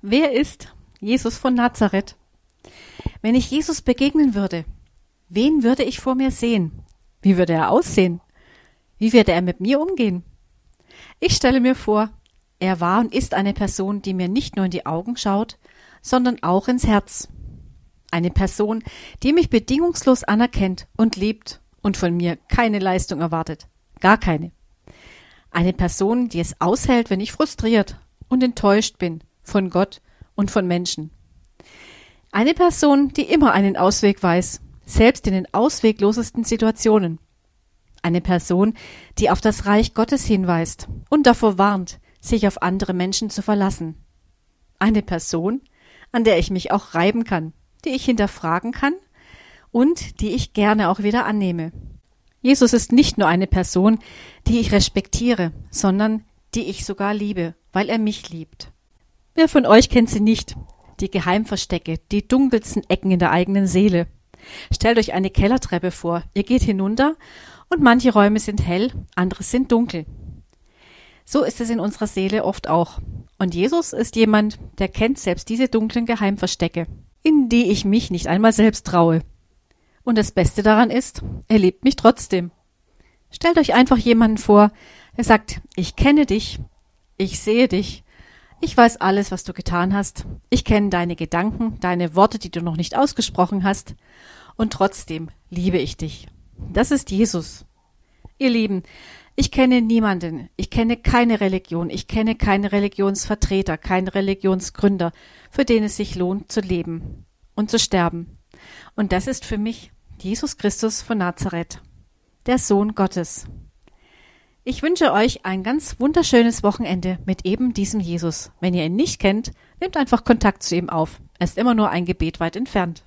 Wer ist Jesus von Nazareth? Wenn ich Jesus begegnen würde, wen würde ich vor mir sehen? Wie würde er aussehen? Wie würde er mit mir umgehen? Ich stelle mir vor, er war und ist eine Person, die mir nicht nur in die Augen schaut, sondern auch ins Herz. Eine Person, die mich bedingungslos anerkennt und liebt und von mir keine Leistung erwartet. Gar keine. Eine Person, die es aushält, wenn ich frustriert und enttäuscht bin von Gott und von Menschen. Eine Person, die immer einen Ausweg weiß, selbst in den ausweglosesten Situationen. Eine Person, die auf das Reich Gottes hinweist und davor warnt, sich auf andere Menschen zu verlassen. Eine Person, an der ich mich auch reiben kann, die ich hinterfragen kann und die ich gerne auch wieder annehme. Jesus ist nicht nur eine Person, die ich respektiere, sondern die ich sogar liebe, weil er mich liebt. Wer von euch kennt sie nicht? Die Geheimverstecke, die dunkelsten Ecken in der eigenen Seele. Stellt euch eine Kellertreppe vor. Ihr geht hinunter und manche Räume sind hell, andere sind dunkel. So ist es in unserer Seele oft auch. Und Jesus ist jemand, der kennt selbst diese dunklen Geheimverstecke, in die ich mich nicht einmal selbst traue. Und das Beste daran ist, er liebt mich trotzdem. Stellt euch einfach jemanden vor, der sagt, ich kenne dich, ich sehe dich, ich weiß alles, was du getan hast, ich kenne deine Gedanken, deine Worte, die du noch nicht ausgesprochen hast, und trotzdem liebe ich dich. Das ist Jesus. Ihr Lieben, ich kenne niemanden, ich kenne keine Religion, ich kenne keine Religionsvertreter, keine Religionsgründer, für den es sich lohnt zu leben und zu sterben. Und das ist für mich Jesus Christus von Nazareth, der Sohn Gottes. Ich wünsche euch ein ganz wunderschönes Wochenende mit eben diesem Jesus. Wenn ihr ihn nicht kennt, nehmt einfach Kontakt zu ihm auf. Er ist immer nur ein Gebet weit entfernt.